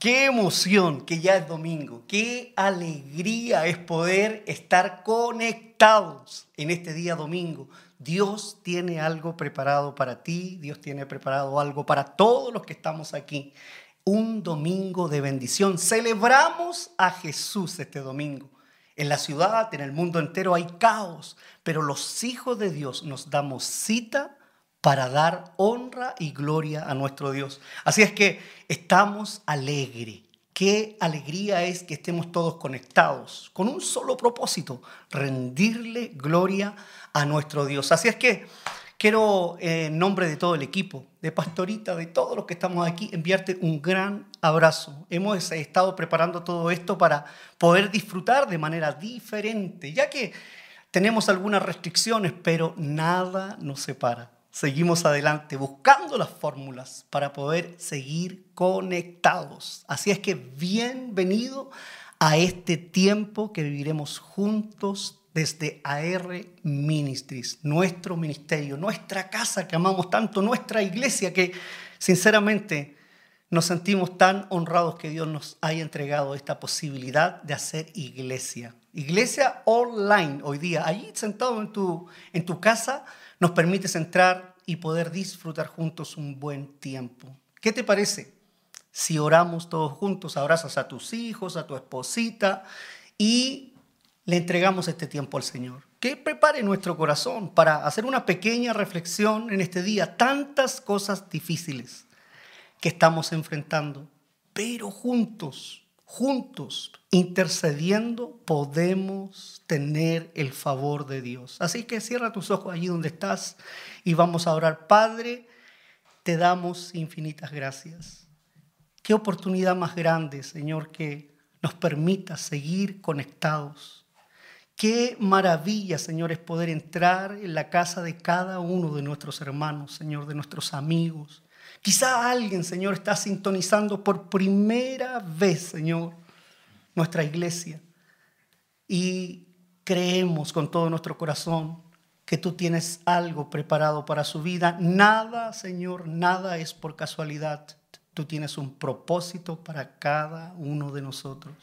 Qué emoción que ya es domingo. Qué alegría es poder estar conectados en este día domingo. Dios tiene algo preparado para ti, Dios tiene preparado algo para todos los que estamos aquí. Un domingo de bendición. Celebramos a Jesús este domingo. En la ciudad, en el mundo entero hay caos, pero los hijos de Dios nos damos cita para dar honra y gloria a nuestro Dios. Así es que estamos alegres. Qué alegría es que estemos todos conectados con un solo propósito, rendirle gloria a nuestro Dios. Así es que quiero, en nombre de todo el equipo, de Pastorita, de todos los que estamos aquí, enviarte un gran abrazo. Hemos estado preparando todo esto para poder disfrutar de manera diferente, ya que tenemos algunas restricciones, pero nada nos separa seguimos adelante buscando las fórmulas para poder seguir conectados. Así es que bienvenido a este tiempo que viviremos juntos desde AR Ministries, nuestro ministerio, nuestra casa que amamos tanto, nuestra iglesia que sinceramente nos sentimos tan honrados que Dios nos haya entregado esta posibilidad de hacer iglesia. Iglesia online hoy día, allí sentado en tu, en tu casa, nos permites entrar y poder disfrutar juntos un buen tiempo. ¿Qué te parece? Si oramos todos juntos, abrazas a tus hijos, a tu esposita y le entregamos este tiempo al Señor. Que prepare nuestro corazón para hacer una pequeña reflexión en este día. Tantas cosas difíciles que estamos enfrentando, pero juntos juntos, intercediendo, podemos tener el favor de Dios. Así que cierra tus ojos allí donde estás y vamos a orar. Padre, te damos infinitas gracias. Qué oportunidad más grande, Señor, que nos permita seguir conectados. Qué maravilla, Señor, es poder entrar en la casa de cada uno de nuestros hermanos, Señor, de nuestros amigos, Quizá alguien, Señor, está sintonizando por primera vez, Señor, nuestra iglesia. Y creemos con todo nuestro corazón que tú tienes algo preparado para su vida. Nada, Señor, nada es por casualidad. Tú tienes un propósito para cada uno de nosotros.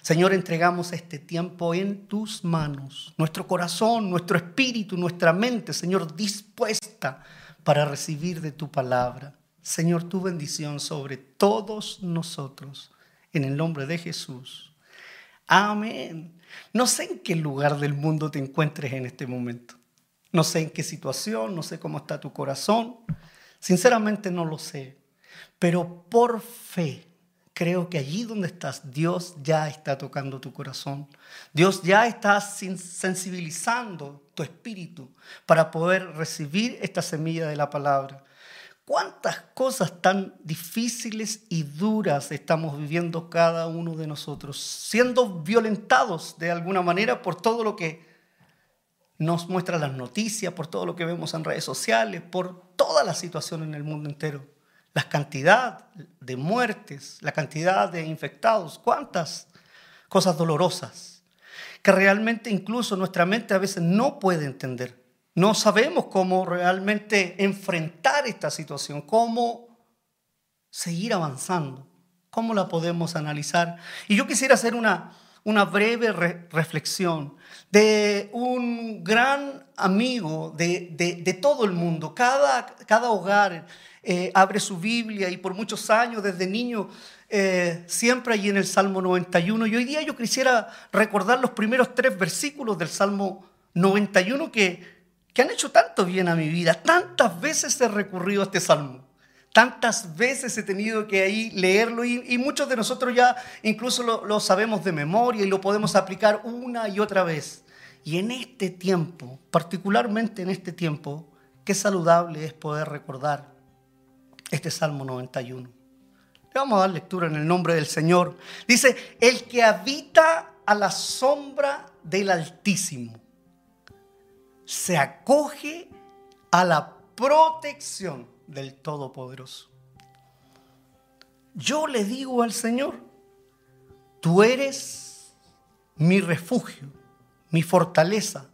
Señor, entregamos este tiempo en tus manos, nuestro corazón, nuestro espíritu, nuestra mente, Señor, dispuesta para recibir de tu palabra. Señor, tu bendición sobre todos nosotros. En el nombre de Jesús. Amén. No sé en qué lugar del mundo te encuentres en este momento. No sé en qué situación, no sé cómo está tu corazón. Sinceramente no lo sé. Pero por fe creo que allí donde estás, Dios ya está tocando tu corazón. Dios ya está sensibilizando tu espíritu para poder recibir esta semilla de la palabra. ¿Cuántas cosas tan difíciles y duras estamos viviendo cada uno de nosotros? Siendo violentados de alguna manera por todo lo que nos muestran las noticias, por todo lo que vemos en redes sociales, por toda la situación en el mundo entero. La cantidad de muertes, la cantidad de infectados, cuántas cosas dolorosas que realmente incluso nuestra mente a veces no puede entender. No sabemos cómo realmente enfrentar esta situación, cómo seguir avanzando, cómo la podemos analizar. Y yo quisiera hacer una, una breve reflexión de un gran amigo de, todo el mundo. Cada, cada hogar eh, abre su Biblia y por muchos años, desde niño, eh, siempre allí en el Salmo 91. Y hoy día yo quisiera recordar los primeros tres versículos del Salmo 91 que que han hecho tanto bien a mi vida. Tantas veces he recurrido a este salmo. Tantas veces he tenido que ahí leerlo y, muchos de nosotros ya incluso lo, lo sabemos de memoria y lo podemos aplicar una y otra vez. Y en este tiempo, particularmente en este tiempo, qué saludable es poder recordar este Salmo 91. Le vamos a dar lectura en el nombre del Señor. Dice, el que habita a la sombra del Altísimo se acoge a la protección del Todopoderoso. Yo le digo al Señor, tú eres mi refugio, mi fortaleza.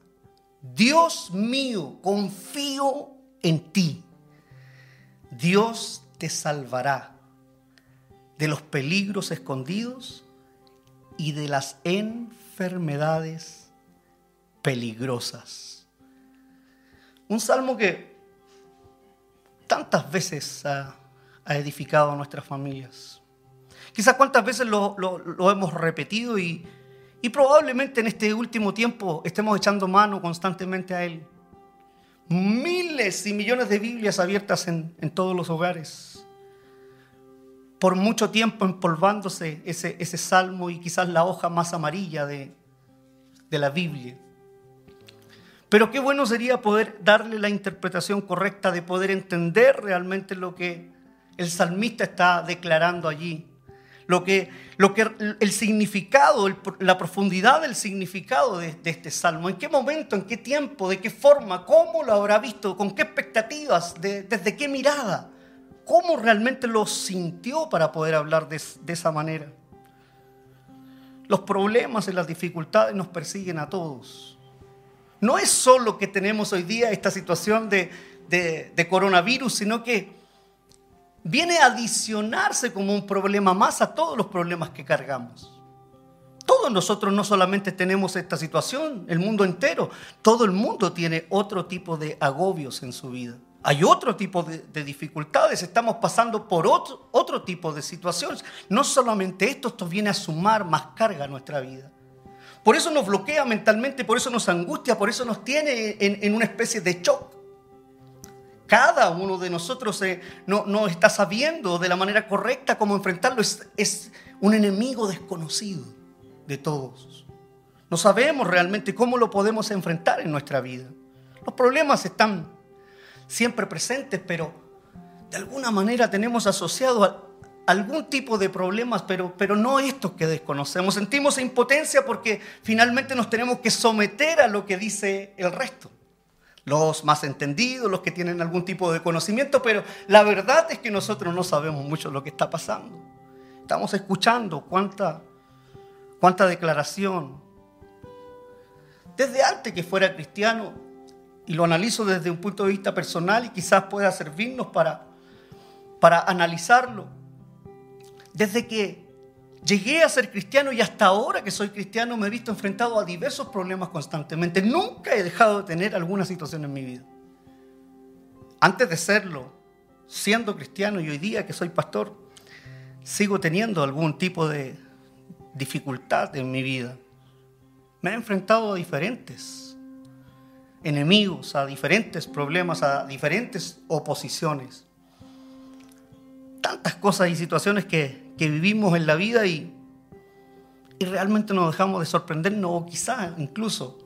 Dios mío, confío en ti. Dios te salvará. de los peligros escondidos y de las enfermedades peligrosas. Un salmo que tantas veces ha, edificado a nuestras familias. Quizás cuántas veces lo, hemos repetido y, probablemente en este último tiempo estemos echando mano constantemente a él. Miles y millones de Biblias abiertas en, todos los hogares. Por mucho tiempo empolvándose ese, salmo y quizás la hoja más amarilla de la Biblia. Pero qué bueno sería poder darle la interpretación correcta, de poder entender realmente lo que el salmista está declarando allí. Lo que, lo que el significado, la profundidad del significado de, este salmo. ¿En qué momento, en qué tiempo, de qué forma, cómo lo habrá visto, con qué expectativas, desde qué mirada, cómo realmente lo sintió para poder hablar de, de esa manera? Los problemas y las dificultades nos persiguen a todos. No es solo que tenemos hoy día esta situación de, coronavirus, sino que viene a adicionarse como un problema más a todos los problemas que cargamos. Todos nosotros no solamente tenemos esta situación, el mundo entero, todo el mundo tiene otro tipo de agobios en su vida. Hay otro tipo de, dificultades, estamos pasando por otro, otro tipo de situaciones. No solamente esto, esto viene a sumar más carga a nuestra vida. Por eso nos bloquea mentalmente, por eso nos angustia, por eso nos tiene en, una especie de shock. Cada uno de nosotros eh, no, está sabiendo de la manera correcta cómo enfrentarlo. Es, es un enemigo desconocido de todos. No sabemos realmente cómo lo podemos enfrentar en nuestra vida. Los problemas están siempre presentes, pero de alguna manera tenemos asociado a, algún tipo de problemas, pero, pero no estos que desconocemos. Sentimos impotencia porque finalmente nos tenemos que someter a lo que dice el resto. Los más entendidos, los que tienen algún tipo de conocimiento, pero la verdad es que nosotros no sabemos mucho lo que está pasando. Estamos escuchando cuánta, cuánta declaración. Desde antes que fuera cristiano, y lo analizo desde un punto de vista personal y quizás pueda servirnos para, para analizarlo desde que llegué a ser cristiano y hasta ahora que soy cristiano me he visto enfrentado a diversos problemas constantemente. Nunca he dejado de tener alguna situación en mi vida. Antes de serlo, siendo cristiano y hoy día que soy pastor, sigo teniendo algún tipo de dificultad en mi vida. Me he enfrentado a diferentes enemigos, a diferentes problemas, a diferentes oposiciones. Tantas cosas y situaciones que que vivimos en la vida y, y realmente nos dejamos de sorprendernos o quizás incluso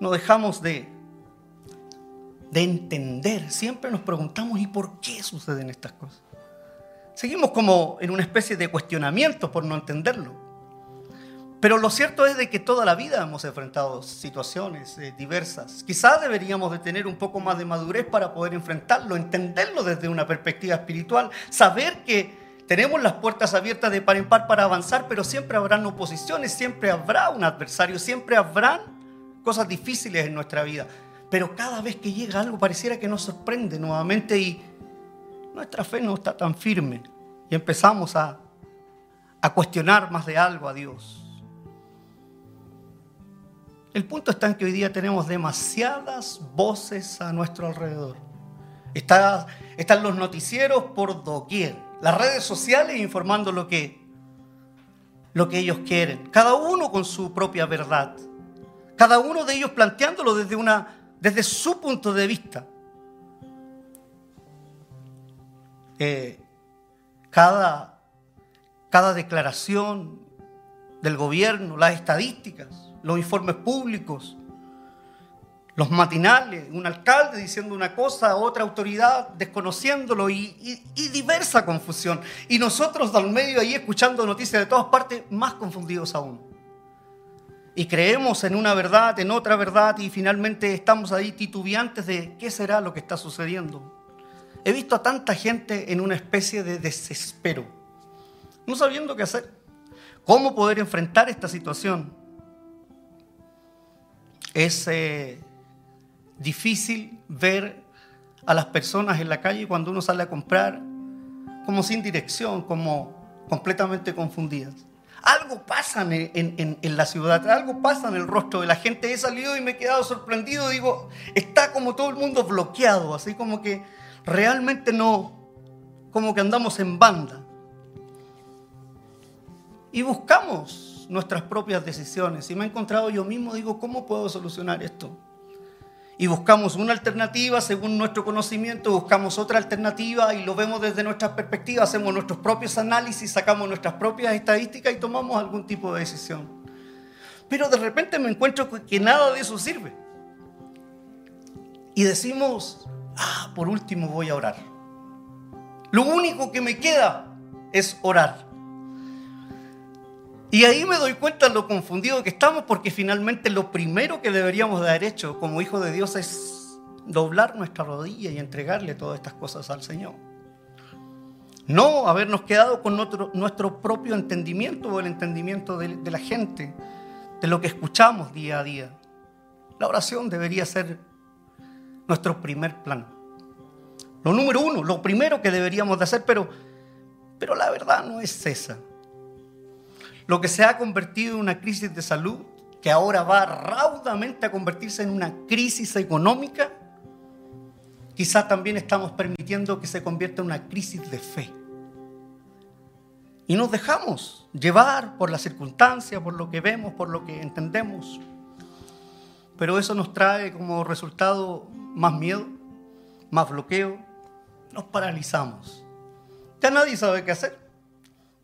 nos dejamos de, de entender. Siempre nos preguntamos ¿y por qué suceden estas cosas? Seguimos como en una especie de cuestionamiento por no entenderlo. Pero lo cierto es de que toda la vida hemos enfrentado situaciones eh, diversas. Quizás deberíamos de tener un poco más de madurez para poder enfrentarlo, entenderlo desde una perspectiva espiritual, saber que tenemos las puertas abiertas de par en par para avanzar, pero siempre habrán oposiciones, siempre habrá un adversario, siempre habrán cosas difíciles en nuestra vida. Pero cada vez que llega algo pareciera que nos sorprende nuevamente y nuestra fe no está tan firme y empezamos a, a cuestionar más de algo a Dios. El punto está en que hoy día tenemos demasiadas voces a nuestro alrededor. están los noticieros por doquier las redes sociales informando lo que, lo que ellos quieren. Cada uno con su propia verdad. Cada uno de ellos planteándolo desde, una, desde su punto de vista. Eh, cada, cada declaración del gobierno, las estadísticas, los informes públicos, los matinales, un alcalde diciendo una cosa, otra autoridad desconociéndolo y, diversa confusión. Y nosotros al medio ahí escuchando noticias de todas partes, más confundidos aún. Y creemos en una verdad, en otra verdad y finalmente estamos ahí titubeantes de qué será lo que está sucediendo. He visto a tanta gente en una especie de desespero, no sabiendo qué hacer, cómo poder enfrentar esta situación. Es difícil ver a las personas en la calle cuando uno sale a comprar como sin dirección, como completamente confundidas. Algo pasa en, la ciudad, algo pasa en el rostro de la gente. He salido y me he quedado sorprendido. Digo, está como todo el mundo bloqueado, así como que realmente no, como que andamos en banda. Y buscamos nuestras propias decisiones. Y me he encontrado yo mismo, digo, ¿cómo puedo solucionar esto? Y buscamos una alternativa según nuestro conocimiento, buscamos otra alternativa y lo vemos desde nuestras perspectivas, hacemos nuestros propios análisis, sacamos nuestras propias estadísticas y tomamos algún tipo de decisión. Pero de repente me encuentro que nada de eso sirve. Y decimos, ah, por último voy a orar. Lo único que me queda es orar. Y ahí me doy cuenta lo confundido que estamos porque finalmente lo primero que deberíamos de haber hecho como hijos de Dios es doblar nuestra rodilla y entregarle todas estas cosas al Señor. No habernos quedado con nuestro, propio entendimiento o el entendimiento de, de la gente, de lo que escuchamos día a día. La oración debería ser nuestro primer plan. Lo número uno, lo primero que deberíamos de hacer, pero, pero la verdad no es esa lo que se ha convertido en una crisis de salud, que ahora va raudamente a convertirse en una crisis económica, quizás también estamos permitiendo que se convierta en una crisis de fe. Y nos dejamos llevar por las circunstancias, por lo que vemos, por lo que entendemos. Pero eso nos trae como resultado más miedo, más bloqueo, nos paralizamos. Ya nadie sabe qué hacer.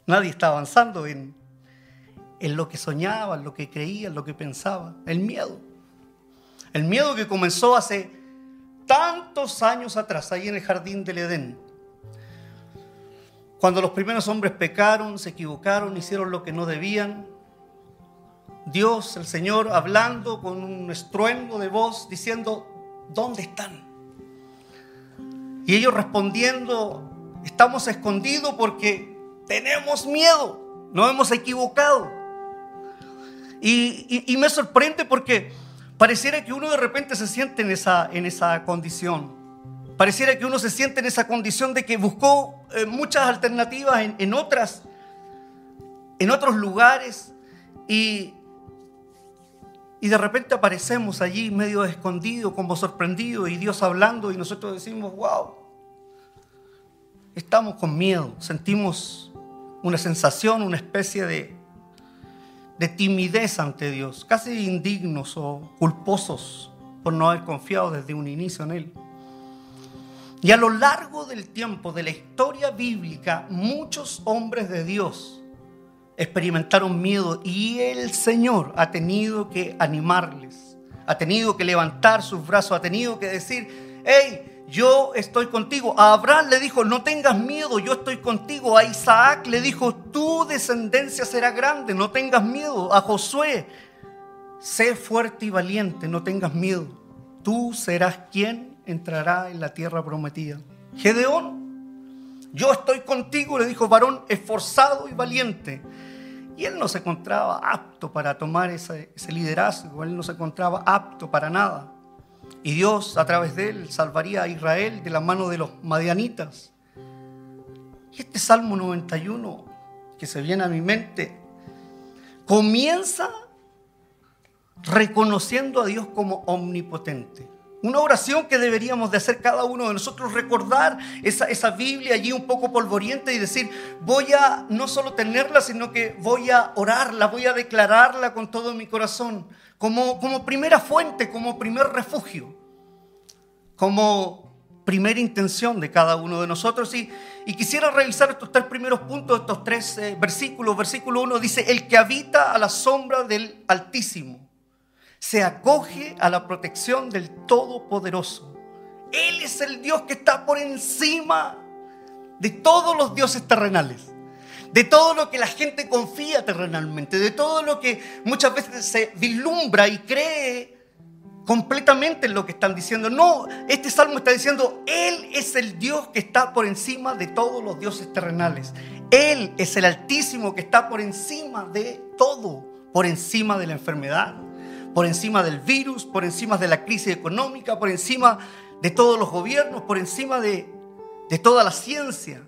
Nadie está avanzando en, en lo que soñaba, en lo que creía, en lo que pensaba. El miedo. El miedo que comenzó hace tantos años atrás, ahí en el jardín del Edén. Cuando los primeros hombres pecaron, se equivocaron, hicieron lo que no debían. Dios, el Señor, hablando con un estruendo de voz, diciendo, ¿dónde están? Y ellos respondiendo, estamos escondidos porque tenemos miedo, no hemos equivocado. Y, me sorprende porque pareciera que uno de repente se siente en esa, en esa condición. Pareciera que uno se siente en esa condición de que buscó eh, muchas alternativas en, otras, en otros lugares y, y de repente aparecemos allí medio escondidos, como sorprendidos y Dios hablando y nosotros decimos, wow, estamos con miedo, sentimos una sensación, una especie de, de timidez ante Dios, casi indignos o culposos por no haber confiado desde un inicio en Él. Y a lo largo del tiempo de la historia bíblica, muchos hombres de Dios experimentaron miedo y el Señor ha tenido que animarles, ha tenido que levantar sus brazos, ha tenido que decir, hey, yo estoy contigo. A Abraham le dijo, no tengas miedo, yo estoy contigo. A Isaac le dijo, tu descendencia será grande, no tengas miedo. A Josué, sé fuerte y valiente, no tengas miedo. Tú serás quien entrará en la tierra prometida. Gedeón, yo estoy contigo, le dijo varón esforzado y valiente. Y él no se encontraba apto para tomar ese, ese liderazgo, él no se encontraba apto para nada. Y Dios a través de él salvaría a Israel de la mano de los madianitas. Y este Salmo 91 que se viene a mi mente comienza reconociendo a Dios como omnipotente. Una oración que deberíamos de hacer cada uno de nosotros, recordar esa, esa, Biblia allí un poco polvoriente y decir, voy a no solo tenerla, sino que voy a orarla, voy a declararla con todo mi corazón, como, como primera fuente, como primer refugio, como primera intención de cada uno de nosotros. Y, quisiera revisar estos tres primeros puntos, estos tres eh, versículos. Versículo 1 dice, el que habita a la sombra del Altísimo se acoge a la protección del Todopoderoso. Él es el Dios que está por encima de todos los dioses terrenales, de todo lo que la gente confía terrenalmente, de todo lo que muchas veces se vislumbra y cree completamente en lo que están diciendo. No, este salmo está diciendo, Él es el Dios que está por encima de todos los dioses terrenales. Él es el Altísimo que está por encima de todo, por encima de la enfermedad, por encima del virus, por encima de la crisis económica, por encima de todos los gobiernos, por encima de, toda la ciencia.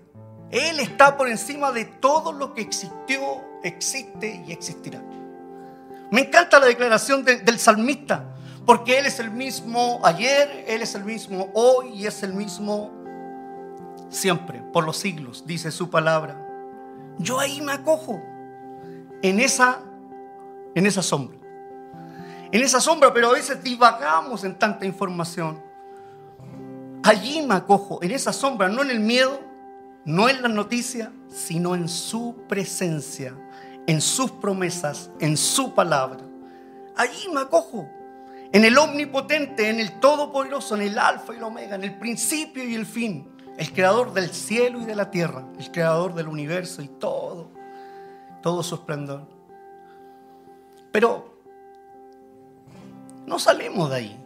Él está por encima de todo lo que existió, existe y existirá. Me encanta la declaración del salmista, porque Él es el mismo ayer, Él es el mismo hoy y es el mismo siempre, por los siglos, dice su palabra. Yo ahí me acojo en esa, en esa sombra. En esa sombra, pero a veces divagamos en tanta información. Allí me acojo, en esa sombra, no en el miedo, no en la noticia, sino en su presencia, en sus promesas, en su palabra. Allí me acojo, en el omnipotente, en el todopoderoso, en el alfa y el omega, en el principio y el fin, el creador del cielo y de la tierra, el creador del universo y todo, todo su esplendor. Pero no salimos de ahí.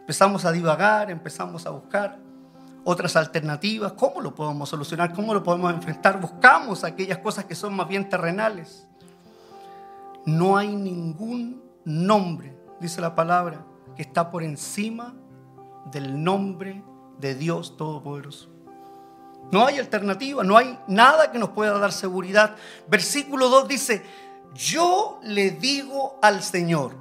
Empezamos a divagar, empezamos a buscar otras alternativas, cómo lo podemos solucionar, cómo lo podemos enfrentar. Buscamos aquellas cosas que son más bien terrenales. No hay ningún nombre, dice la palabra, que está por encima del nombre de Dios Todopoderoso. No hay alternativa, no hay nada que nos pueda dar seguridad. Versículo 2 dice, yo le digo al Señor,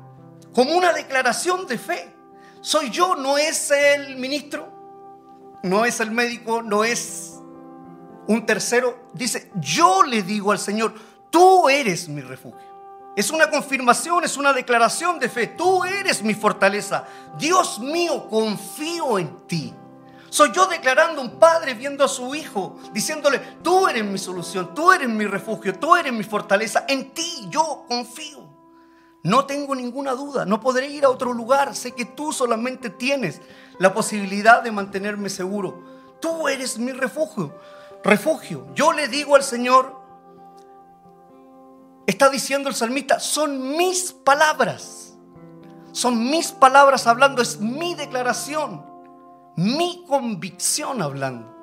como una declaración de fe, soy yo, no es el ministro, no es el médico, no es un tercero. Dice, yo le digo al Señor, tú eres mi refugio. Es una confirmación, es una declaración de fe. Tú eres mi fortaleza. Dios mío, confío en ti. Soy yo declarando un padre viendo a su hijo, diciéndole, tú eres mi solución, tú eres mi refugio, tú eres mi fortaleza. En ti yo confío. No tengo ninguna duda, no podré ir a otro lugar. Sé que tú solamente tienes la posibilidad de mantenerme seguro. Tú eres mi refugio. Refugio. Yo le digo al Señor, está diciendo el salmista, son mis palabras. Son mis palabras hablando, es mi declaración, mi convicción hablando.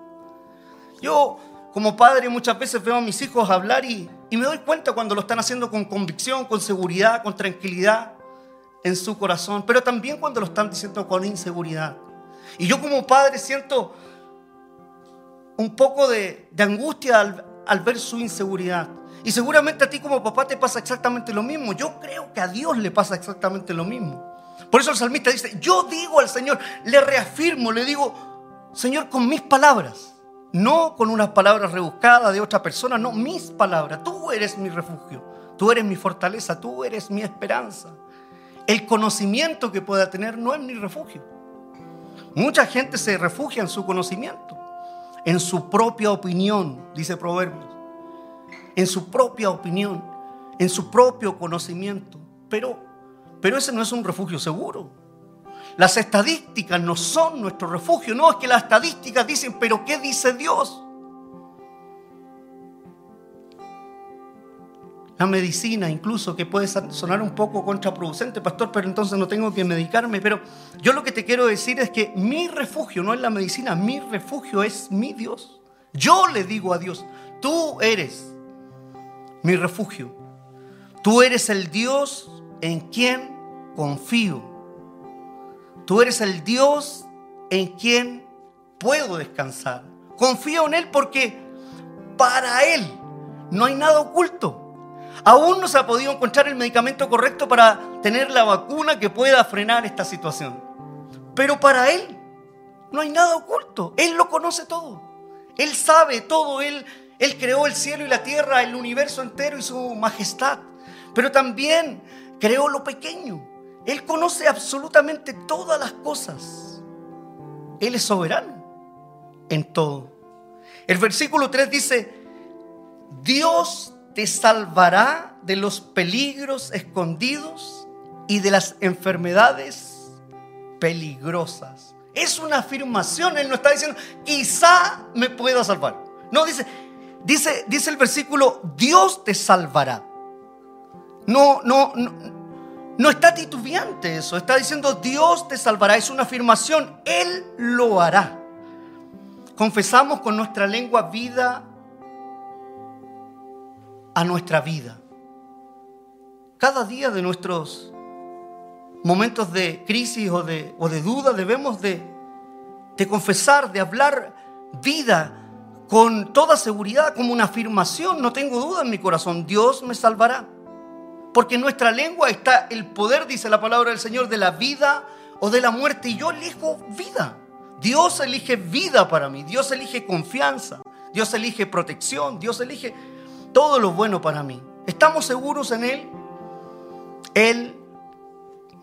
Yo como padre muchas veces veo a mis hijos hablar y, y me doy cuenta cuando lo están haciendo con convicción, con seguridad, con tranquilidad en su corazón, pero también cuando lo están diciendo con inseguridad. Y yo como padre siento un poco de, angustia al, al ver su inseguridad. Y seguramente a ti como papá te pasa exactamente lo mismo. Yo creo que a Dios le pasa exactamente lo mismo. Por eso el salmista dice, yo digo al Señor, le reafirmo, le digo, Señor, con mis palabras, no con unas palabras rebuscadas de otra persona, no, mis palabras. Tú eres mi refugio, tú eres mi fortaleza, tú eres mi esperanza. El conocimiento que pueda tener no es mi refugio. Mucha gente se refugia en su conocimiento, en su propia opinión, dice Proverbios, en su propia opinión, en su propio conocimiento. Pero, pero ese no es un refugio seguro. Las estadísticas no son nuestro refugio, no es que las estadísticas dicen, pero ¿qué dice Dios? la medicina, incluso que puede sonar un poco contraproducente, pastor, pero entonces no tengo que medicarme. Pero yo lo que te quiero decir es que mi refugio no es la medicina, mi refugio es mi Dios. Yo le digo a Dios, tú eres mi refugio. Tú eres el Dios en quien confío. Tú eres el Dios en quien puedo descansar. Confío en Él porque para Él no hay nada oculto. Aún no se ha podido encontrar el medicamento correcto para tener la vacuna que pueda frenar esta situación. Pero para Él no hay nada oculto. Él lo conoce todo. Él sabe todo. Él, él creó el cielo y la tierra, el universo entero y su majestad. Pero también creó lo pequeño. Él conoce absolutamente todas las cosas. Él es soberano en todo. El versículo 3 dice, Dios te salvará de los peligros escondidos y de las enfermedades peligrosas. Es una afirmación, él no está diciendo, quizá me pueda salvar. No, dice, dice, dice el versículo, Dios te salvará. No, no, no, no está titubeante eso, está diciendo Dios te salvará, es una afirmación, Él lo hará. Confesamos con nuestra lengua vida a nuestra vida. Cada día de nuestros momentos de crisis o de, o de duda debemos de, de confesar, de hablar vida con toda seguridad, como una afirmación, no tengo duda en mi corazón, Dios me salvará. Porque en nuestra lengua está el poder, dice la palabra del Señor, de la vida o de la muerte. Y yo elijo vida. Dios elige vida para mí. Dios elige confianza. Dios elige protección. Dios elige todo lo bueno para mí. ¿Estamos seguros en Él? Él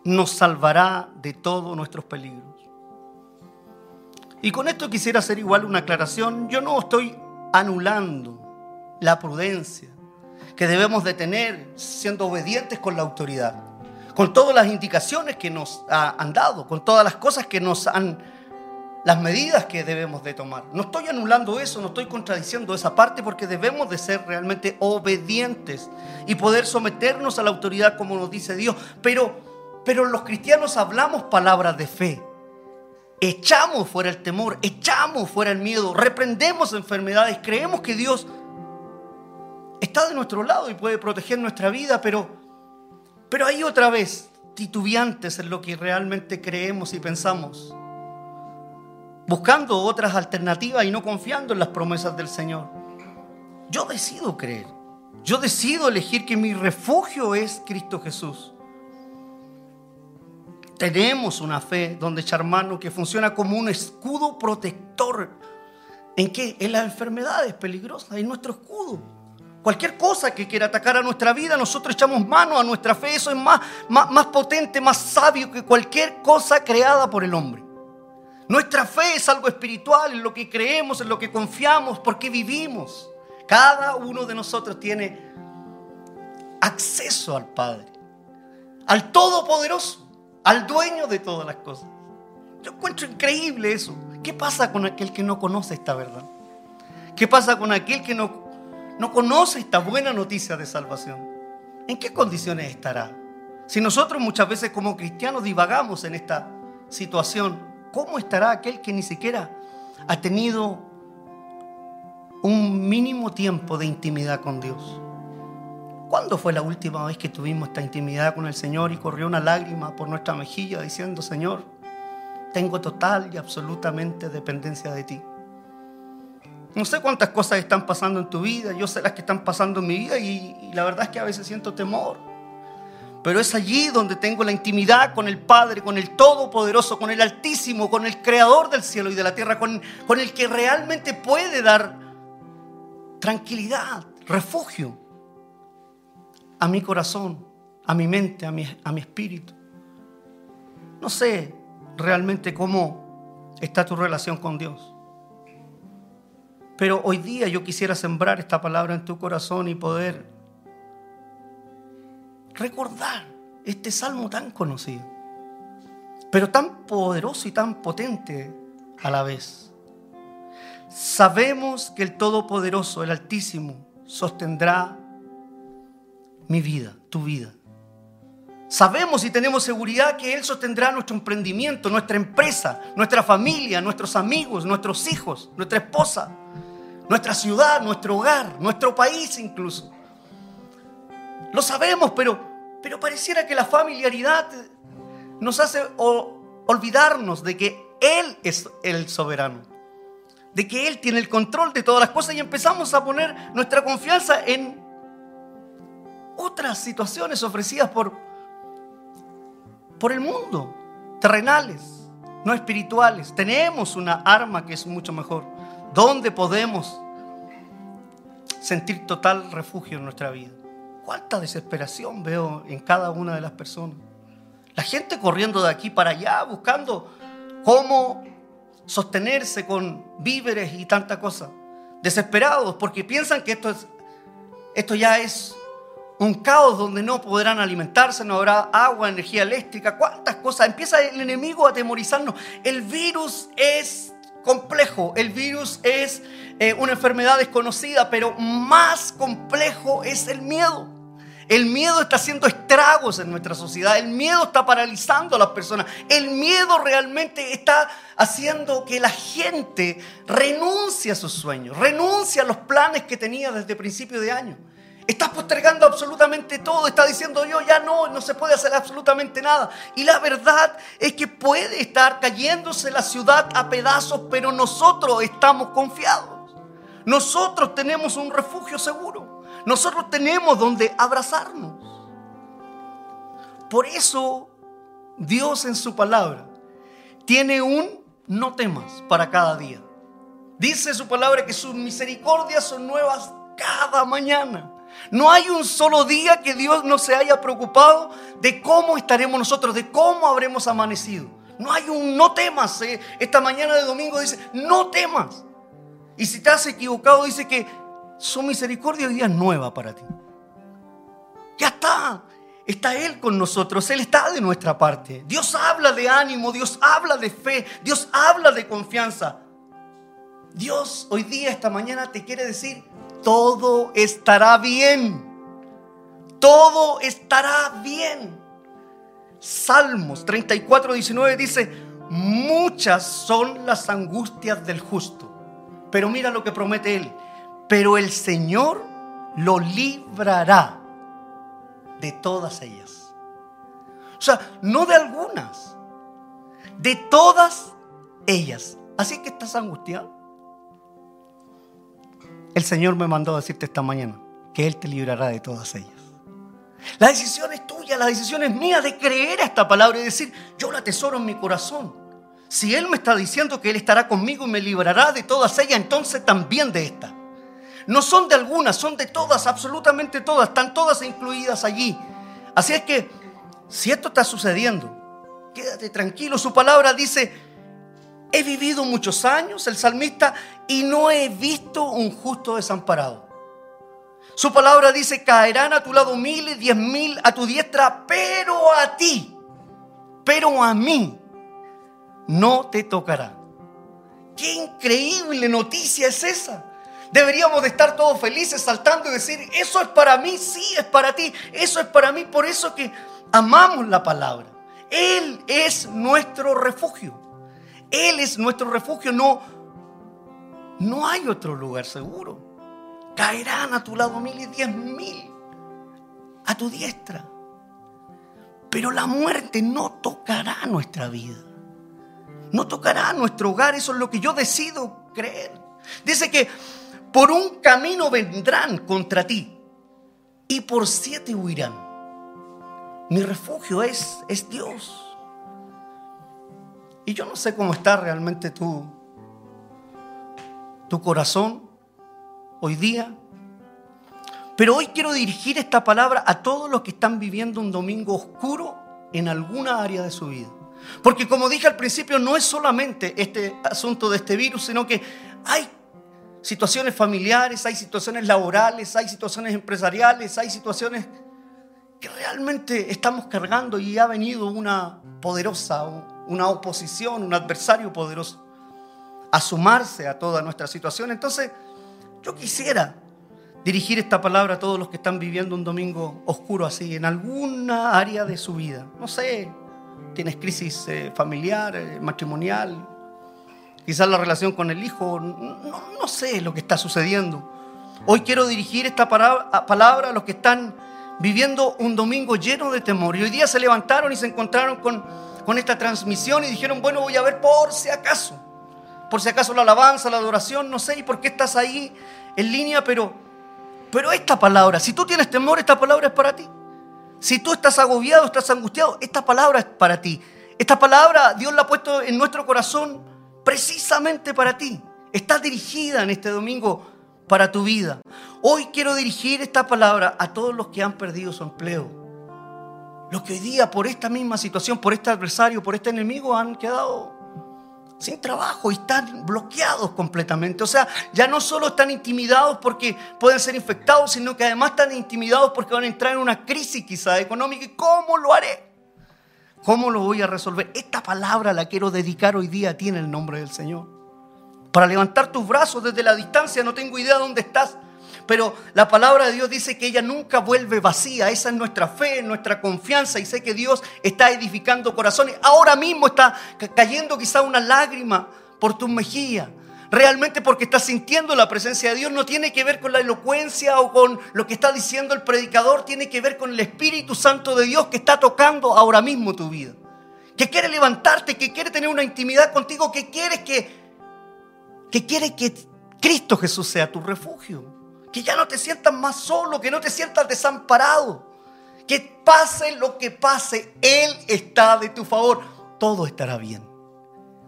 nos salvará de todos nuestros peligros. Y con esto quisiera hacer igual una aclaración. Yo no estoy anulando la prudencia que debemos de tener siendo obedientes con la autoridad, con todas las indicaciones que nos han dado, con todas las cosas que nos han, las medidas que debemos de tomar. No estoy anulando eso, no estoy contradiciendo esa parte porque debemos de ser realmente obedientes y poder someternos a la autoridad como nos dice Dios. Pero, pero los cristianos hablamos palabras de fe. Echamos fuera el temor, echamos fuera el miedo, reprendemos enfermedades, creemos que Dios está de nuestro lado y puede proteger nuestra vida, pero, pero ahí otra vez, titubeantes en lo que realmente creemos y pensamos, buscando otras alternativas y no confiando en las promesas del Señor. Yo decido creer, yo decido elegir que mi refugio es Cristo Jesús. Tenemos una fe, donde hermano, que funciona como un escudo protector. ¿En qué? En las enfermedades peligrosas, en nuestro escudo. Cualquier cosa que quiera atacar a nuestra vida, nosotros echamos mano a nuestra fe. Eso es más, más, más potente, más sabio que cualquier cosa creada por el hombre. Nuestra fe es algo espiritual, en lo que creemos, en lo que confiamos, porque vivimos. Cada uno de nosotros tiene acceso al Padre, al Todopoderoso, al dueño de todas las cosas. Yo encuentro increíble eso. ¿Qué pasa con aquel que no conoce esta verdad? ¿Qué pasa con aquel que no no conoce esta buena noticia de salvación, ¿en qué condiciones estará? Si nosotros muchas veces como cristianos divagamos en esta situación, ¿cómo estará aquel que ni siquiera ha tenido un mínimo tiempo de intimidad con Dios? ¿Cuándo fue la última vez que tuvimos esta intimidad con el Señor y corrió una lágrima por nuestra mejilla diciendo, Señor, tengo total y absolutamente dependencia de ti? No sé cuántas cosas están pasando en tu vida, yo sé las que están pasando en mi vida y, la verdad es que a veces siento temor. Pero es allí donde tengo la intimidad con el Padre, con el Todopoderoso, con el Altísimo, con el Creador del cielo y de la tierra, con, con el que realmente puede dar tranquilidad, refugio a mi corazón, a mi mente, a mi, a mi espíritu. No sé realmente cómo está tu relación con Dios. Pero hoy día yo quisiera sembrar esta palabra en tu corazón y poder recordar este salmo tan conocido, pero tan poderoso y tan potente a la vez. Sabemos que el Todopoderoso, el Altísimo, sostendrá mi vida, tu vida. Sabemos y tenemos seguridad que Él sostendrá nuestro emprendimiento, nuestra empresa, nuestra familia, nuestros amigos, nuestros hijos, nuestra esposa, nuestra ciudad, nuestro hogar, nuestro país incluso. Lo sabemos, pero, pero pareciera que la familiaridad nos hace olvidarnos de que Él es el soberano, de que Él tiene el control de todas las cosas y empezamos a poner nuestra confianza en otras situaciones ofrecidas por, por el mundo, terrenales, no espirituales. Tenemos una arma que es mucho mejor ¿Dónde podemos sentir total refugio en nuestra vida? ¿Cuánta desesperación veo en cada una de las personas? La gente corriendo de aquí para allá, buscando cómo sostenerse con víveres y tanta cosa. Desesperados porque piensan que esto, es, esto ya es un caos donde no podrán alimentarse, no habrá agua, energía eléctrica, cuántas cosas. Empieza el enemigo a atemorizarnos. El virus es complejo. El virus es eh, una enfermedad desconocida, pero más complejo es el miedo. El miedo está haciendo estragos en nuestra sociedad. El miedo está paralizando a las personas. El miedo realmente está haciendo que la gente renuncie a sus sueños, renuncie a los planes que tenía desde principio de año. Estás postergando absolutamente todo. Está diciendo yo, ya no, no se puede hacer absolutamente nada. Y la verdad es que puede estar cayéndose la ciudad a pedazos, pero nosotros estamos confiados. Nosotros tenemos un refugio seguro. Nosotros tenemos donde abrazarnos. Por eso Dios en su palabra tiene un no temas para cada día. Dice su palabra que sus misericordias son nuevas cada mañana. No hay un solo día que Dios no se haya preocupado de cómo estaremos nosotros, de cómo habremos amanecido. No hay un no temas. ¿eh? Esta mañana de domingo dice, no temas. Y si te has equivocado, dice que su misericordia hoy día es nueva para ti. Ya está. Está Él con nosotros, Él está de nuestra parte. Dios habla de ánimo, Dios habla de fe, Dios habla de confianza. Dios hoy día, esta mañana, te quiere decir, todo estará bien. Todo estará bien. Salmos 34, 19 dice, muchas son las angustias del justo. Pero mira lo que promete Él. Pero el Señor lo librará de todas ellas. O sea, no de algunas, de todas ellas. Así que estás angustiado. El Señor me mandó a decirte esta mañana que Él te librará de todas ellas. La decisión es tuya, la decisión es mía de creer a esta palabra y decir, yo la atesoro en mi corazón. Si Él me está diciendo que Él estará conmigo y me librará de todas ellas, entonces también de esta. No son de algunas, son de todas, absolutamente todas, están todas incluidas allí. Así es que, si esto está sucediendo, quédate tranquilo. Su palabra dice, he vivido muchos años, el salmista, y no he visto un justo desamparado. Su palabra dice, caerán a tu lado mil y diez mil a tu diestra, pero a ti, pero a mí, no te tocará. Qué increíble noticia es esa. Deberíamos de estar todos felices saltando y decir, eso es para mí, sí, es para ti, eso es para mí, por eso que amamos la palabra. Él es nuestro refugio. Él es nuestro refugio, no, no hay otro lugar seguro. Caerán a tu lado mil y diez mil a tu diestra. Pero la muerte no tocará nuestra vida. No tocará nuestro hogar. Eso es lo que yo decido creer. Dice que por un camino vendrán contra ti y por siete huirán. Mi refugio es, es Dios. Y yo no sé cómo está realmente tu, tu corazón hoy día. Pero hoy quiero dirigir esta palabra a todos los que están viviendo un domingo oscuro en alguna área de su vida. Porque como dije al principio, no es solamente este asunto de este virus, sino que hay situaciones familiares, hay situaciones laborales, hay situaciones empresariales, hay situaciones que realmente estamos cargando y ha venido una poderosa, una oposición, un adversario poderoso a sumarse a toda nuestra situación. Entonces, yo quisiera dirigir esta palabra a todos los que están viviendo un domingo oscuro así, en alguna área de su vida. No sé, tienes crisis eh, familiar, eh, matrimonial, quizás la relación con el hijo, no, sé lo que está sucediendo. Hoy quiero dirigir esta palabra a los que están viviendo un domingo lleno de temor. Y hoy día se levantaron y se encontraron con, con esta transmisión y dijeron, bueno, voy a ver por si acaso. Por si acaso la alabanza, la adoración, no sé, y por qué estás ahí en línea, pero, pero esta palabra, si tú tienes temor, esta palabra es para ti. Si tú estás agobiado, estás angustiado, esta palabra es para ti. Esta palabra Dios la ha puesto en nuestro corazón precisamente para ti. Está dirigida en este domingo para tu vida. Hoy quiero dirigir esta palabra a todos los que han perdido su empleo. Los que hoy día por esta misma situación, por este adversario, por este enemigo han quedado sin trabajo y están bloqueados completamente. O sea, ya no solo están intimidados porque pueden ser infectados, sino que además están intimidados porque van a entrar en una crisis quizá económica. ¿Y cómo lo haré? ¿Cómo lo voy a resolver? Esta palabra la quiero dedicar hoy día a ti en el nombre del Señor. Para levantar tus brazos desde la distancia, no tengo idea de dónde estás. Pero la palabra de Dios dice que ella nunca vuelve vacía. Esa es nuestra fe, nuestra confianza. Y sé que Dios está edificando corazones. Ahora mismo está cayendo quizá una lágrima por tu mejilla realmente porque estás sintiendo la presencia de Dios, no tiene que ver con la elocuencia o con lo que está diciendo el predicador, tiene que ver con el Espíritu Santo de Dios que está tocando ahora mismo tu vida. Que quiere levantarte, que quiere tener una intimidad contigo, que quiere que, que quiere que, Cristo Jesús sea tu refugio. Que ya no te sientas más solo, que no te sientas desamparado. Que pase lo que pase, Él está de tu favor. Todo estará bien.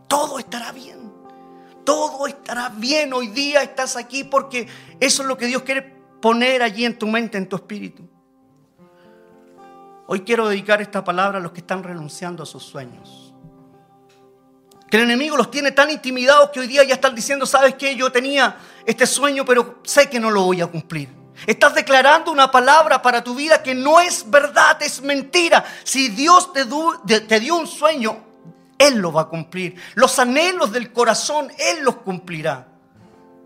Todo estará bien. Todo estará bien. Hoy día estás aquí porque eso es lo que Dios quiere poner allí en tu mente, en tu espíritu. Hoy quiero dedicar esta palabra a los que están renunciando a sus sueños. Que el enemigo los tiene tan intimidados que hoy día ya están diciendo, ¿sabes qué? Yo tenía este sueño, pero sé que no lo voy a cumplir. Estás declarando una palabra para tu vida que no es verdad, es mentira. Si Dios te, te dio un sueño, Él lo va a cumplir. Los anhelos del corazón, Él los cumplirá.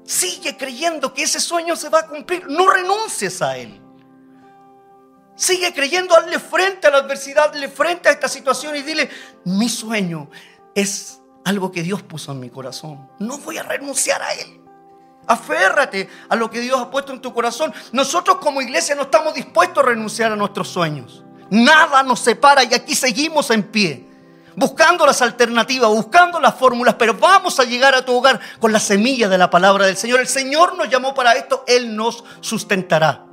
Sigue creyendo que ese sueño se va a cumplir. No renuncies a Él. Sigue creyendo, hazle frente a la adversidad, hazle frente a esta situación y dile, mi sueño es algo que Dios puso en mi corazón. No voy a renunciar a Él. Aférrate a lo que Dios ha puesto en tu corazón. Nosotros como iglesia no estamos dispuestos a renunciar a nuestros sueños. Nada nos separa y aquí seguimos en pie. Buscando las alternativas, buscando las fórmulas, pero vamos a llegar a tu hogar con la semilla de la palabra del Señor. El Señor nos llamó para esto, Él nos sustentará.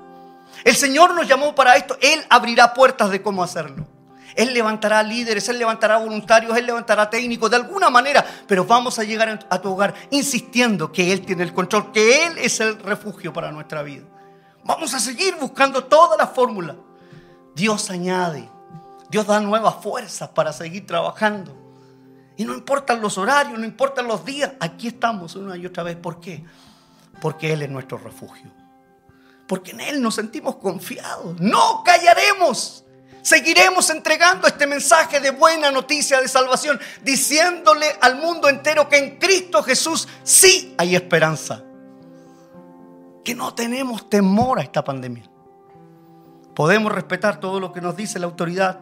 El Señor nos llamó para esto. Él abrirá puertas de cómo hacerlo. Él levantará líderes, Él levantará voluntarios, Él levantará técnicos, de alguna manera. Pero vamos a llegar a tu hogar insistiendo que Él tiene el control, que Él es el refugio para nuestra vida. Vamos a seguir buscando toda la fórmula. Dios añade, Dios da nuevas fuerzas para seguir trabajando. Y no importan los horarios, no importan los días, aquí estamos una y otra vez. ¿Por qué? Porque Él es nuestro refugio porque en Él nos sentimos confiados. No callaremos. Seguiremos entregando este mensaje de buena noticia de salvación, diciéndole al mundo entero que en Cristo Jesús sí hay esperanza. Que no tenemos temor a esta pandemia. Podemos respetar todo lo que nos dice la autoridad,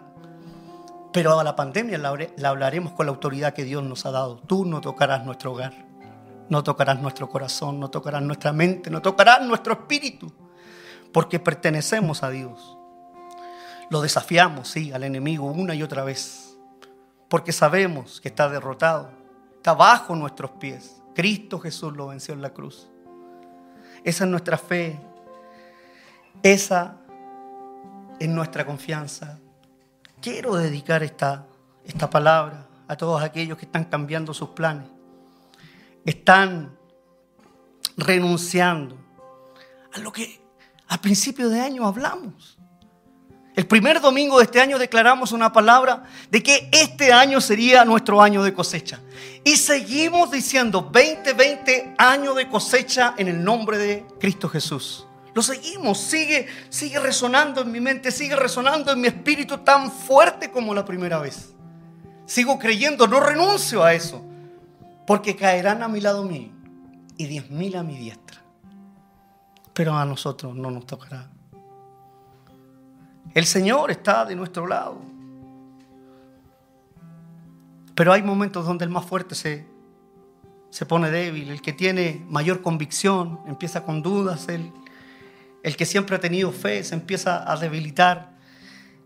pero a la pandemia la hablaremos con la autoridad que Dios nos ha dado. Tú no tocarás nuestro hogar, no tocarás nuestro corazón, no tocarás nuestra mente, no tocarás nuestro espíritu porque pertenecemos a Dios. Lo desafiamos, sí, al enemigo una y otra vez, porque sabemos que está derrotado, está bajo nuestros pies. Cristo Jesús lo venció en la cruz. Esa es nuestra fe, esa es nuestra confianza. Quiero dedicar esta, esta palabra a todos aquellos que están cambiando sus planes, están renunciando a lo que a principio de año hablamos. El primer domingo de este año declaramos una palabra de que este año sería nuestro año de cosecha. Y seguimos diciendo 2020 año de cosecha en el nombre de Cristo Jesús. Lo seguimos, sigue, sigue resonando en mi mente, sigue resonando en mi espíritu tan fuerte como la primera vez. Sigo creyendo, no renuncio a eso, porque caerán a mi lado mío y diez mil a mi diestra pero a nosotros no nos tocará. El Señor está de nuestro lado. Pero hay momentos donde el más fuerte se, se pone débil, el que tiene mayor convicción empieza con dudas, el, el que siempre ha tenido fe se empieza a debilitar.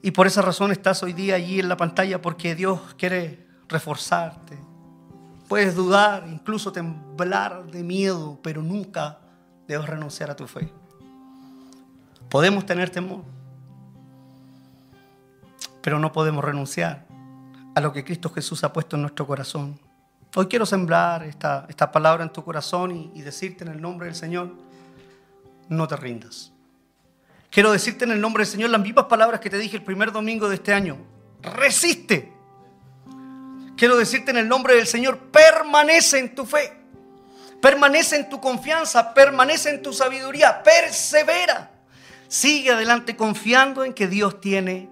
Y por esa razón estás hoy día allí en la pantalla porque Dios quiere reforzarte. Puedes dudar, incluso temblar de miedo, pero nunca debes renunciar a tu fe. Podemos tener temor, pero no podemos renunciar a lo que Cristo Jesús ha puesto en nuestro corazón. Hoy quiero sembrar esta, esta palabra en tu corazón y, y decirte en el nombre del Señor, no te rindas. Quiero decirte en el nombre del Señor las mismas palabras que te dije el primer domingo de este año. Resiste. Quiero decirte en el nombre del Señor, permanece en tu fe. Permanece en tu confianza, permanece en tu sabiduría, persevera. Sigue adelante confiando en que Dios tiene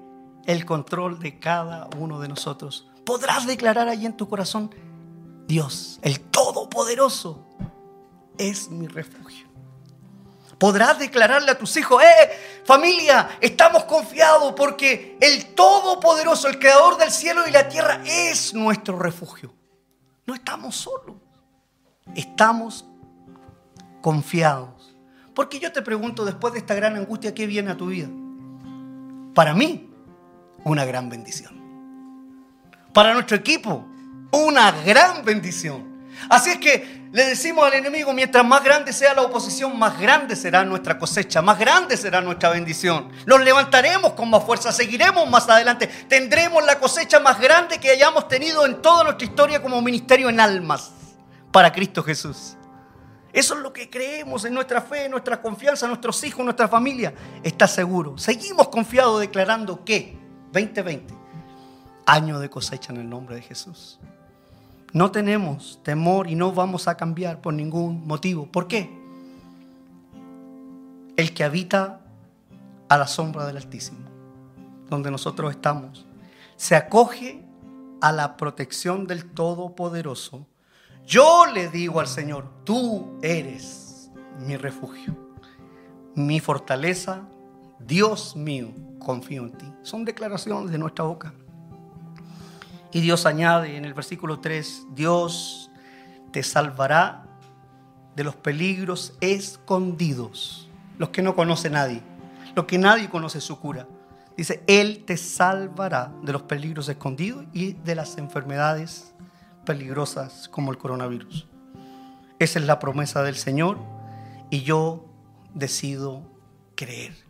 el control de cada uno de nosotros. Podrás declarar allí en tu corazón, Dios, el Todopoderoso, es mi refugio. Podrás declararle a tus hijos, eh, familia, estamos confiados porque el Todopoderoso, el Creador del cielo y la tierra, es nuestro refugio. No estamos solos estamos confiados. Porque yo te pregunto, después de esta gran angustia, ¿qué viene a tu vida? Para mí, una gran bendición. Para nuestro equipo, una gran bendición. Así es que Le decimos al enemigo, mientras más grande sea la oposición, más grande será nuestra cosecha, más grande será nuestra bendición. Nos levantaremos con más fuerza, seguiremos más adelante, tendremos la cosecha más grande que hayamos tenido en toda nuestra historia como ministerio en almas para Cristo Jesús. Eso es lo que creemos en nuestra fe, en nuestra confianza, en nuestros hijos, en nuestra familia. Está seguro. Seguimos confiados declarando que 2020, año de cosecha en el nombre de Jesús. No tenemos temor y no vamos a cambiar por ningún motivo. ¿Por qué? El que habita a la sombra del Altísimo, donde nosotros estamos, se acoge a la protección del Todopoderoso. Yo le digo al Señor, tú eres mi refugio, mi fortaleza, Dios mío, confío en ti. Son declaraciones de nuestra boca. Y Dios añade en el versículo 3, Dios te salvará de los peligros escondidos, los que no conoce nadie, los que nadie conoce su cura. Dice, Él te salvará de los peligros escondidos y de las enfermedades peligrosas como el coronavirus. Esa es la promesa del Señor y yo decido creer.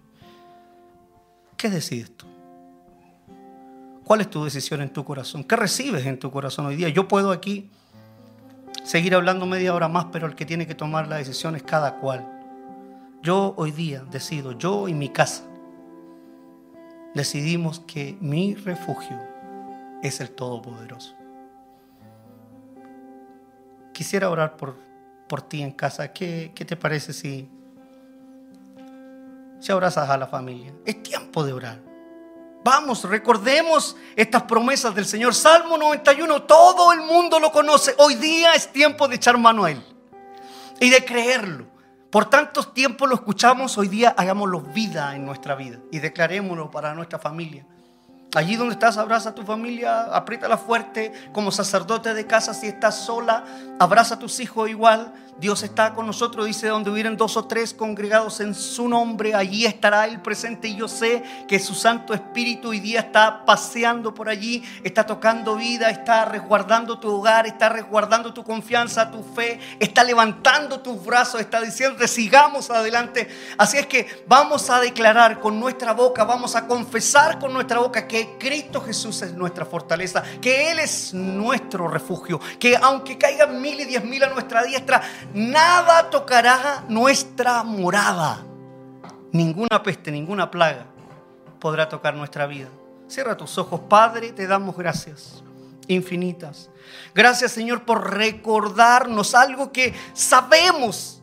¿Qué decides tú? ¿Cuál es tu decisión en tu corazón? ¿Qué recibes en tu corazón hoy día? Yo puedo aquí seguir hablando media hora más, pero el que tiene que tomar la decisión es cada cual. Yo hoy día decido, yo y mi casa, decidimos que mi refugio es el Todopoderoso. Quisiera orar por, por ti en casa. ¿Qué, ¿Qué te parece si, si abrazas a la familia? Es tiempo de orar. Vamos, recordemos estas promesas del Señor. Salmo 91, todo el mundo lo conoce. Hoy día es tiempo de echar mano a Él y de creerlo. Por tantos tiempos lo escuchamos, hoy día hagámoslo vida en nuestra vida y declarémoslo para nuestra familia. Allí donde estás, abraza a tu familia, apriétala fuerte. Como sacerdote de casa, si estás sola, abraza a tus hijos igual. Dios está con nosotros, dice, donde hubieran dos o tres congregados en su nombre, allí estará Él presente. Y yo sé que su Santo Espíritu hoy día está paseando por allí, está tocando vida, está resguardando tu hogar, está resguardando tu confianza, tu fe, está levantando tus brazos, está diciendo, sigamos adelante. Así es que vamos a declarar con nuestra boca, vamos a confesar con nuestra boca que Cristo Jesús es nuestra fortaleza, que Él es nuestro refugio, que aunque caigan mil y diez mil a nuestra diestra, nada tocará nuestra morada. Ninguna peste, ninguna plaga podrá tocar nuestra vida. Cierra tus ojos, Padre, te damos gracias infinitas. Gracias, Señor, por recordarnos algo que sabemos.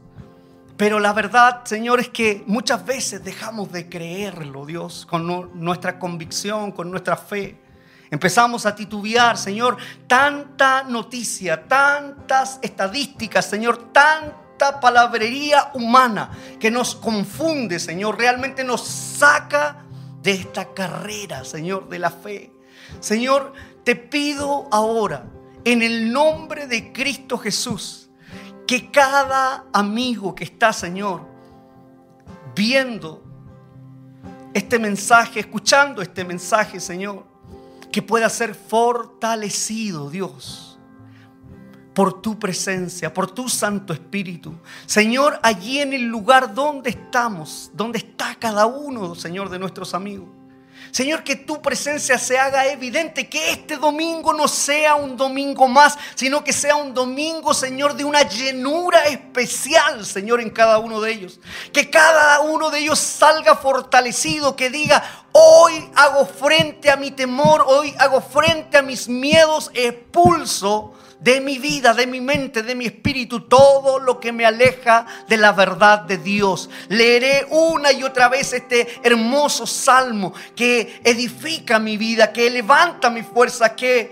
Pero la verdad, Señor, es que muchas veces dejamos de creerlo, Dios, con nuestra convicción, con nuestra fe. Empezamos a titubear, Señor, tanta noticia, tantas estadísticas, Señor, tanta palabrería humana que nos confunde, Señor, realmente nos saca de esta carrera, Señor, de la fe. Señor, te pido ahora, en el nombre de Cristo Jesús, que cada amigo que está, Señor, viendo este mensaje, escuchando este mensaje, Señor, que pueda ser fortalecido, Dios, por tu presencia, por tu Santo Espíritu. Señor, allí en el lugar donde estamos, donde está cada uno, Señor, de nuestros amigos. Señor, que tu presencia se haga evidente, que este domingo no sea un domingo más, sino que sea un domingo, Señor, de una llenura especial, Señor, en cada uno de ellos. Que cada uno de ellos salga fortalecido, que diga, hoy hago frente a mi temor, hoy hago frente a mis miedos, expulso de mi vida, de mi mente, de mi espíritu, todo lo que me aleja de la verdad de Dios. Leeré una y otra vez este hermoso salmo que edifica mi vida, que levanta mi fuerza, que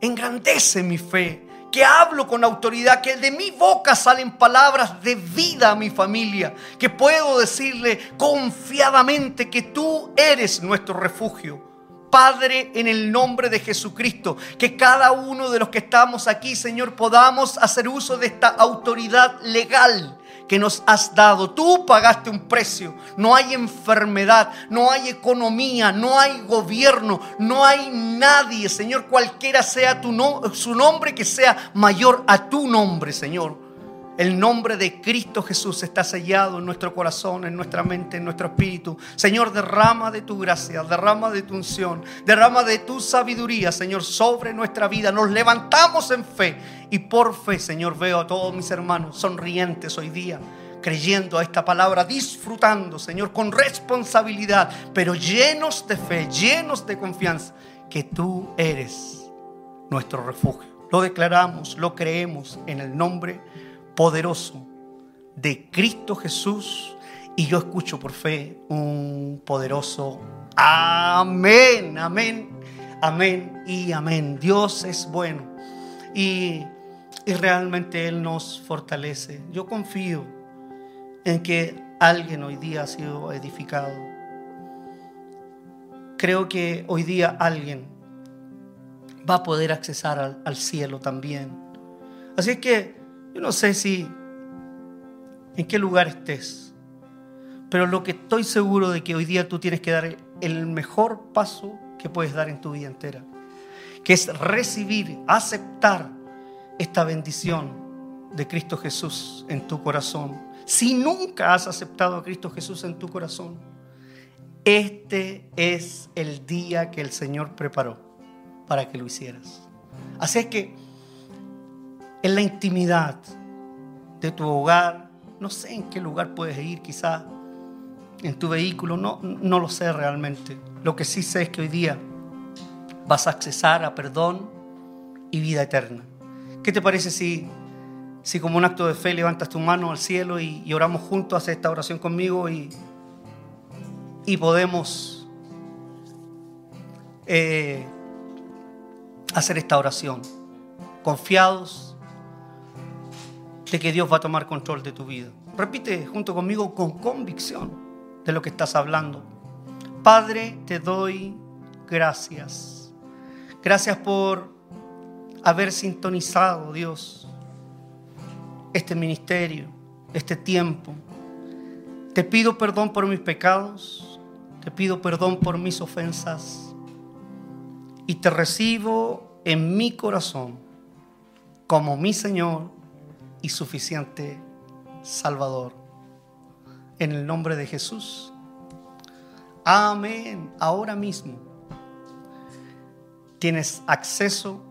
engrandece mi fe que hablo con autoridad, que de mi boca salen palabras de vida a mi familia, que puedo decirle confiadamente que tú eres nuestro refugio. Padre, en el nombre de Jesucristo, que cada uno de los que estamos aquí, Señor, podamos hacer uso de esta autoridad legal que nos has dado. Tú pagaste un precio. No hay enfermedad, no hay economía, no hay gobierno, no hay nadie, Señor, cualquiera sea tu no, su nombre, que sea mayor a tu nombre, Señor. El nombre de Cristo Jesús está sellado en nuestro corazón, en nuestra mente, en nuestro espíritu. Señor, derrama de tu gracia, derrama de tu unción, derrama de tu sabiduría, Señor, sobre nuestra vida. Nos levantamos en fe y por fe, Señor, veo a todos mis hermanos sonrientes hoy día creyendo a esta palabra, disfrutando, Señor, con responsabilidad, pero llenos de fe, llenos de confianza, que tú eres nuestro refugio. Lo declaramos, lo creemos en el nombre poderoso de Cristo Jesús. Y yo escucho por fe un poderoso amén, amén, amén y amén. Dios es bueno y, y realmente Él nos fortalece. Yo confío en que alguien hoy día ha sido edificado. Creo que hoy día alguien va a poder accesar al, al cielo también. Así que yo no sé si en qué lugar estés, pero lo que estoy seguro de que hoy día tú tienes que dar el mejor paso que puedes dar en tu vida entera, que es recibir, aceptar esta bendición de Cristo Jesús en tu corazón. Si nunca has aceptado a Cristo Jesús en tu corazón, este es el día que el Señor preparó para que lo hicieras. Así es que en la intimidad de tu hogar, no sé en qué lugar puedes ir, quizá en tu vehículo, no, no lo sé realmente. Lo que sí sé es que hoy día vas a accesar a perdón y vida eterna. ¿Qué te parece si, si como un acto de fe levantas tu mano al cielo y, oramos juntos, haces esta oración conmigo y, y podemos eh, hacer esta oración confiados de que Dios va a tomar control de tu vida. Repite junto conmigo con convicción de lo que estás hablando. Padre, te doy gracias. Gracias por haber sintonizado, Dios, este ministerio, este tiempo. Te pido perdón por mis pecados, te pido perdón por mis ofensas y te recibo en mi corazón como mi Señor y suficiente Salvador. En el nombre de Jesús. Amén. Ahora mismo tienes acceso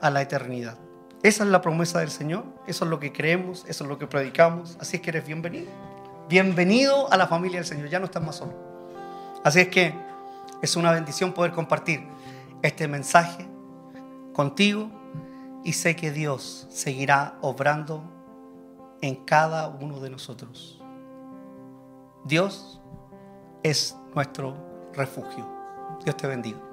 a la eternidad. Esa es la promesa del Señor, eso es lo que creemos, eso es lo que predicamos. Así es que eres bienvenido. Bienvenido a la familia del Señor, ya no estás más solo. Así es que es una bendición poder compartir este mensaje contigo y sé que Dios seguirá obrando en cada uno de nosotros. Dios es nuestro refugio. Dios te bendiga.